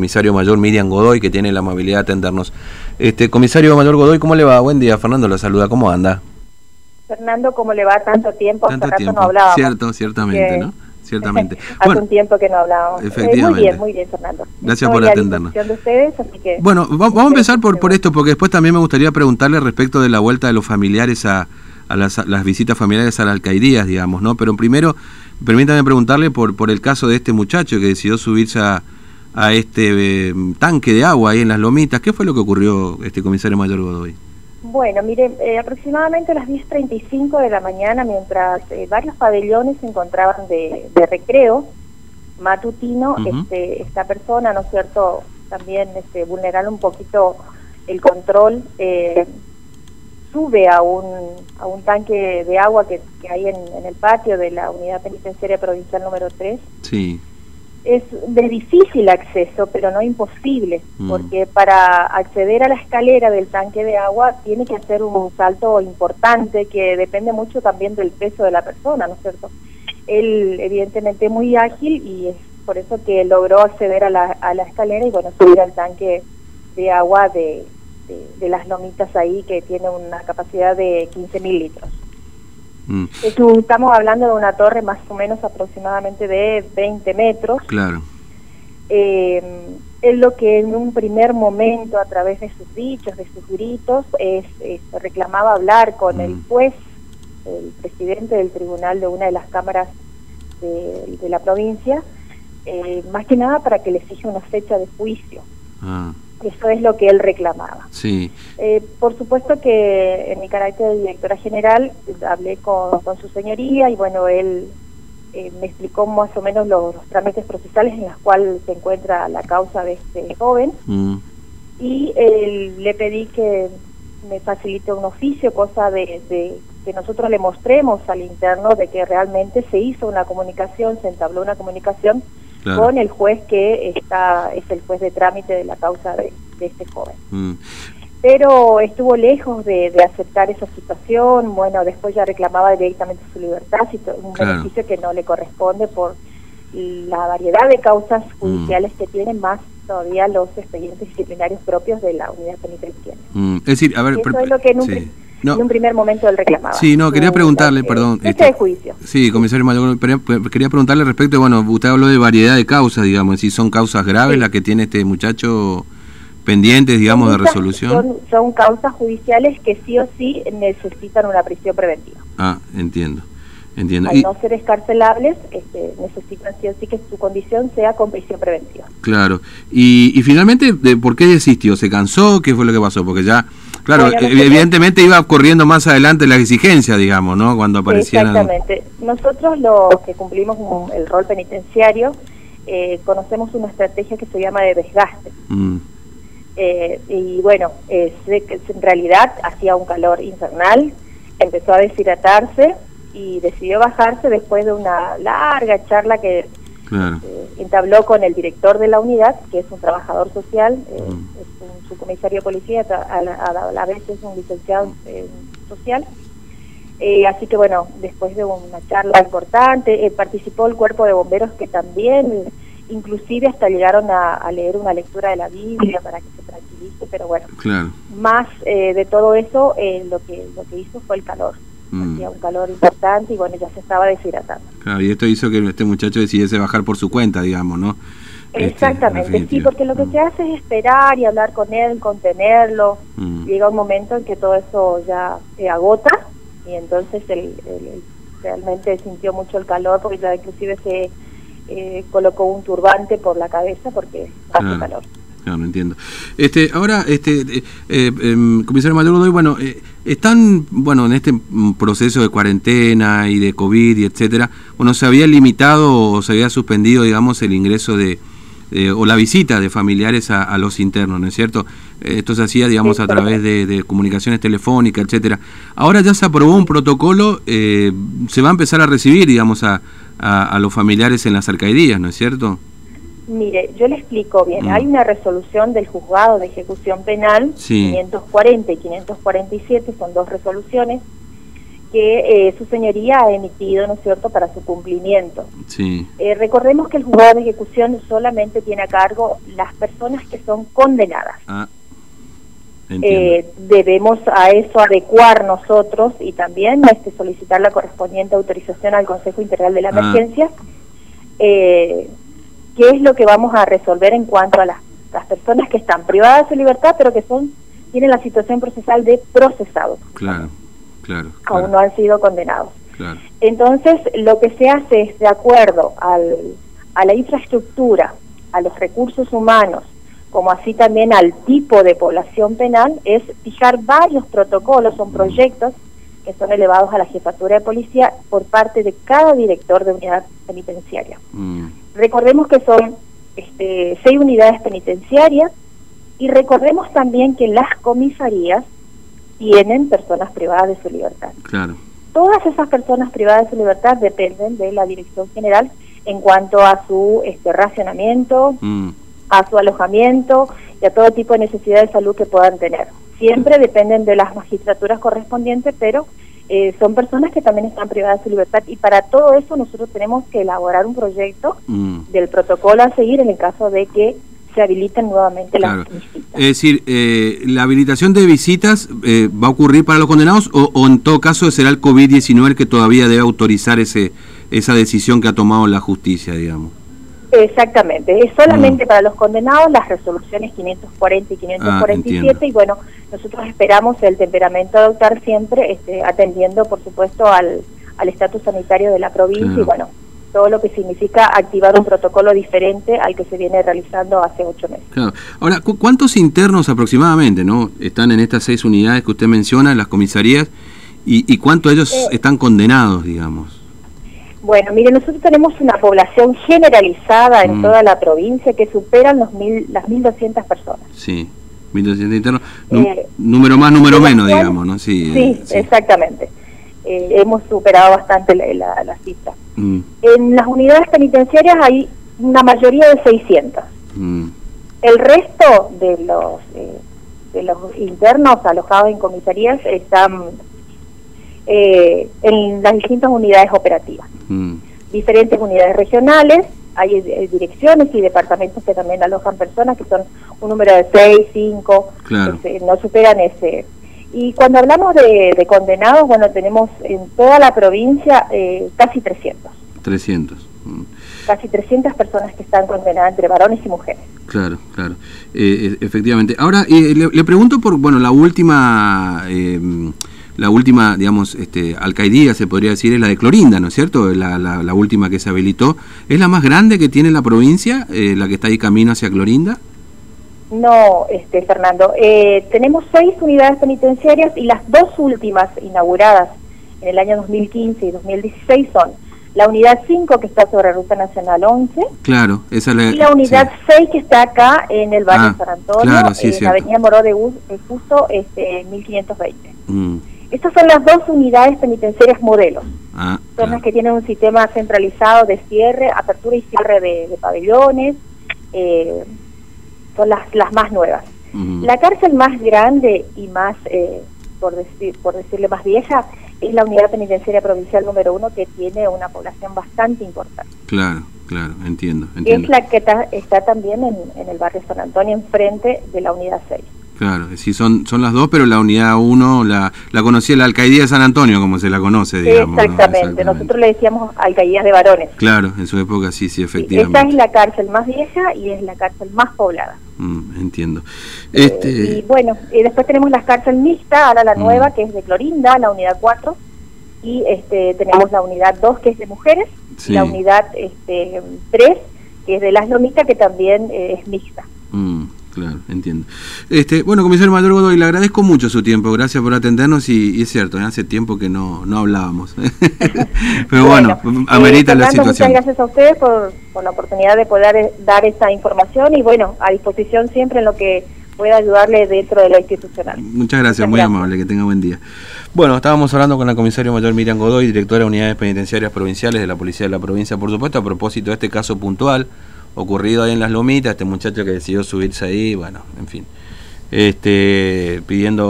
comisario mayor Miriam Godoy, que tiene la amabilidad de atendernos. Este, comisario mayor Godoy, ¿cómo le va? Buen día, Fernando la saluda, ¿cómo anda? Fernando, ¿cómo le va tanto tiempo? Tanto rato tiempo. no hablábamos. Cierto, ciertamente, Que- ¿no? Ciertamente. Hace Bueno, un tiempo que no hablábamos. Eh, Efectivamente. muy bien, muy bien, Fernando. Gracias por atendernos. disposición de ustedes, así que... bueno, va- vamos a empezar por, por esto, porque después también me gustaría preguntarle respecto de la vuelta de los familiares a, a las, las visitas familiares a las alcaldías, digamos, ¿no? Pero primero, permítame preguntarle por, por el caso de este muchacho que decidió subirse a, a este eh, tanque de agua ahí en las lomitas. ¿Qué fue lo que ocurrió, este comisario mayor Godoy? Bueno, mire, eh, aproximadamente a las 10.35 de la mañana, mientras eh, varios pabellones se encontraban de, de recreo matutino, este, esta persona, ¿no es cierto?, también este, vulnerando un poquito el control, eh, sube a un, a un tanque de agua que, que hay en, en el patio de la Unidad Penitenciaria Provincial número 3, Sí. Es de difícil acceso, pero no imposible, Mm. porque para acceder a la escalera del tanque de agua tiene que hacer un salto importante que depende mucho también del peso de la persona, ¿no es cierto? Él evidentemente es muy ágil y es por eso que logró acceder a la, a la escalera y bueno, subir al tanque de agua de, de, de las lomitas ahí que tiene una capacidad de 15 mil litros. Mm, Es un- Estamos hablando de una torre más o menos aproximadamente de 20 metros. claro. Eh, es lo que en un primer momento, a través de sus dichos, de sus gritos, es, es- reclamaba hablar con el Mm. juez, el presidente del tribunal de una de las cámaras de, de la provincia, eh, más que nada para que le fije una fecha de juicio. Ah, Eso es lo que él reclamaba. sí. Eh, por supuesto que en mi carácter de directora general hablé con, con su señoría y bueno, él eh, me explicó más o menos los, los trámites procesales en los cuales se encuentra la causa de este joven Mm, y eh, le pedí que me facilite un oficio, cosa de, de que nosotros le mostremos al interno de que realmente se hizo una comunicación, se entabló una comunicación claro. con el juez que está es el juez de trámite de la causa de, de este joven Mm, pero estuvo lejos de, de aceptar esa situación, bueno, después ya reclamaba directamente su libertad, un Claro. beneficio que no le corresponde por la variedad de causas Mm. judiciales que tienen, más todavía los expedientes disciplinarios propios de la unidad penitenciaria. mm. Es decir, a ver... Eso per- es lo que en un, sí. No. en un primer momento él reclamaba. Sí, no, quería Su, preguntarle, eh, perdón, fecha este- de juicio. Sí, comisario mayor, quería preguntarle respecto, bueno, usted habló de variedad de causas, digamos, si son causas graves Sí. las que tiene este muchacho pendientes, digamos, de resolución. Son, son causas judiciales que sí o sí necesitan una prisión preventiva. Ah, entiendo, entiendo. Al Y, no ser escarcelables, este, necesitan sí o sí que su condición sea con prisión preventiva. claro. Y, y finalmente, ¿de ¿por qué desistió? ¿Se cansó? ¿Qué fue lo que pasó? Porque ya, claro, Bueno, eh, nosotros- evidentemente iba corriendo más adelante la exigencia, digamos, ¿no? Cuando aparecían... Exactamente. Nosotros los que cumplimos un- el rol penitenciario eh, conocemos una estrategia que se llama de desgaste. Mm, Eh, y bueno, eh, en realidad hacía un calor infernal, empezó a deshidratarse y decidió bajarse después de una larga charla que claro. eh, entabló con el director de la unidad, que es un trabajador social, eh, Mm. es un subcomisario de policía, a la, a la- vez es un licenciado en social. Eh, así que bueno, después de una charla importante, eh, participó el cuerpo de bomberos que también, inclusive hasta llegaron a, a leer una lectura de la Biblia para que se tranquilice, pero bueno, Claro. más eh, de todo eso, eh, lo que lo que hizo fue el calor. Mm. Hacía un calor importante y bueno, ya se estaba deshidratando. Claro, y esto hizo que este muchacho decidiese bajar por su cuenta, digamos, ¿no? Este, en Exactamente, sí, porque lo que Mm, se hace es esperar y hablar con él, contenerlo. mm. Llega un momento en que todo eso ya se agota y entonces él, realmente sintió mucho el calor porque ya inclusive se eh, colocó un turbante por la cabeza porque hace calor. Claro, entiendo. Este, ahora, este, eh, eh, em, comisario Godoy, bueno, eh, están, bueno, en este proceso de cuarentena y de COVID y etcétera, bueno, se había limitado o se había suspendido, digamos, el ingreso de, o la visita de familiares a, a los internos, ¿no es cierto? Esto se hacía, digamos, a través de, de comunicaciones telefónicas, etcétera. Ahora ya se aprobó un protocolo, eh, se va a empezar a recibir, digamos, a, a, a los familiares en las alcaldías, ¿no es cierto? Mire, yo le explico bien. Mm. Hay una resolución del juzgado de ejecución penal, Sí. 540 y 547, son dos resoluciones, que eh, su señoría ha emitido, ¿no es cierto?, para su cumplimiento. Sí. Eh, recordemos que el juzgado de ejecución solamente tiene a cargo las personas que son condenadas. Ah, eh, debemos a eso adecuar nosotros y también este, solicitar la correspondiente autorización al Consejo Integral de la Ah. Emergencia. Eh, ¿Qué es lo que vamos a resolver en cuanto a las, las personas que están privadas de su libertad, pero que son tienen la situación procesal de procesados? Claro, claro. Aún claro, no han sido condenados. claro. Entonces, lo que se hace es, de acuerdo al, a la infraestructura, a los recursos humanos, como así también al tipo de población penal, es fijar varios protocolos, son proyectos que son elevados a la jefatura de policía por parte de cada director de unidad penitenciaria. Mm, Recordemos que son este, seis unidades penitenciarias y recordemos también que las comisarías tienen personas privadas de su libertad. claro. Todas esas personas privadas de su libertad dependen de la Dirección General en cuanto a su este, racionamiento, Mm, a su alojamiento y a todo tipo de necesidad de salud que puedan tener. Siempre dependen de las magistraturas correspondientes, pero eh, son personas que también están privadas de su libertad y para todo eso nosotros tenemos que elaborar un proyecto mm. del protocolo a seguir en el caso de que se habiliten nuevamente Claro. las visitas. Es decir, eh, ¿la habilitación de visitas eh, va a ocurrir para los condenados o, o en todo caso será el COVID-19 el que todavía debe autorizar ese esa decisión que ha tomado la justicia, digamos? Exactamente, es solamente para los condenados las resoluciones 540 y 547 Ah, y bueno, nosotros esperamos el temperamento adoptar siempre este, atendiendo por supuesto al al estatus sanitario de la provincia Claro. y bueno, todo lo que significa activar un protocolo diferente al que se viene realizando hace ocho meses. Claro. Ahora, ¿cu- ¿cuántos internos aproximadamente no están en estas seis unidades que usted menciona, en las comisarías, y, y cuántos de ellos Eh. están condenados, digamos? Bueno, mire, nosotros tenemos una población generalizada en Mm. toda la provincia que superan los mil, las 1.200 personas. Sí, 1.200 internos. Eh, número más, número menos, digamos, ¿no? Sí, Sí, eh, sí. exactamente. Eh, hemos superado bastante la, la, la cifra. Mm, En las unidades penitenciarias hay una mayoría de 600. mm, El resto de los eh, de los internos alojados en comisarías están eh, en las distintas unidades operativas. mm. Diferentes unidades regionales, hay eh, direcciones y departamentos que también alojan personas que son un número de 6, 5, Claro. no superan ese. Y cuando hablamos de, de condenados, bueno, tenemos en toda la provincia eh, casi 300. 300. mm. casi 300 personas que están condenadas entre varones y mujeres. Claro, claro. Eh, e- efectivamente. Ahora, eh, le, le pregunto por, bueno, la última, eh, la última, digamos, este, alcaidía, se podría decir, es la de Clorinda, ¿no es cierto? La, la, la última que se habilitó. ¿Es la más grande que tiene la provincia, eh, la que está ahí camino hacia Clorinda? No, este, Fernando, eh, tenemos seis unidades penitenciarias y las dos últimas inauguradas en el año 2015 y 2016 son la unidad 5 que está sobre Ruta Nacional 11 Claro, esa es la... y la unidad sí. 6 que está acá en el barrio Ah, San Antonio, claro, sí, es en la avenida Moró de Justo, este, 1520. Mm, Estas son las dos unidades penitenciarias modelos. ah, Son claro. las que tienen un sistema centralizado de cierre, apertura y cierre de, de pabellones. eh, son las, las más nuevas. La cárcel más grande y más, eh, por, decir, por decirle más vieja, es la unidad penitenciaria provincial número uno que tiene una población bastante importante. Claro, claro, entiendo, Es la que ta- está también en, en el barrio San Antonio, enfrente de la unidad 6. Claro, sí, son, son las dos, pero la unidad 1 la, la conocía la alcaidía de San Antonio, como se la conoce, digamos. ¿no? Exactamente. nosotros le decíamos alcaidías de varones. Claro, en su época sí, sí, efectivamente. es la cárcel más vieja y es la cárcel más poblada. Mm, entiendo. Eh, Este, y bueno, y después tenemos la cárcel mixta, ahora la Mm. nueva, que es de Clorinda, la unidad 4, y este tenemos la unidad 2, que es de mujeres, Sí. y la unidad este, 3, que es de las lomitas, que también eh, es mixta. mm, claro, entiendo. Este, bueno, comisario Mayor Godoy, le agradezco mucho su tiempo, gracias por atendernos y, y es cierto, ¿eh? hace tiempo que no, no hablábamos. pero bueno, eh, amerita la situación. Muchas gracias a ustedes por, por la oportunidad de poder eh, dar esa información y bueno, a disposición siempre en lo que pueda ayudarle dentro de lo institucional. Muchas gracias, Muchas muy gracias. amable, que tenga buen día. Bueno, estábamos hablando con la comisario mayor Miriam Godoy, directora de Unidades Penitenciarias Provinciales de la Policía de la Provincia, por supuesto, a propósito de este caso puntual ocurrido ahí en Las Lomitas, este muchacho que decidió subirse ahí, bueno, en fin, este pidiendo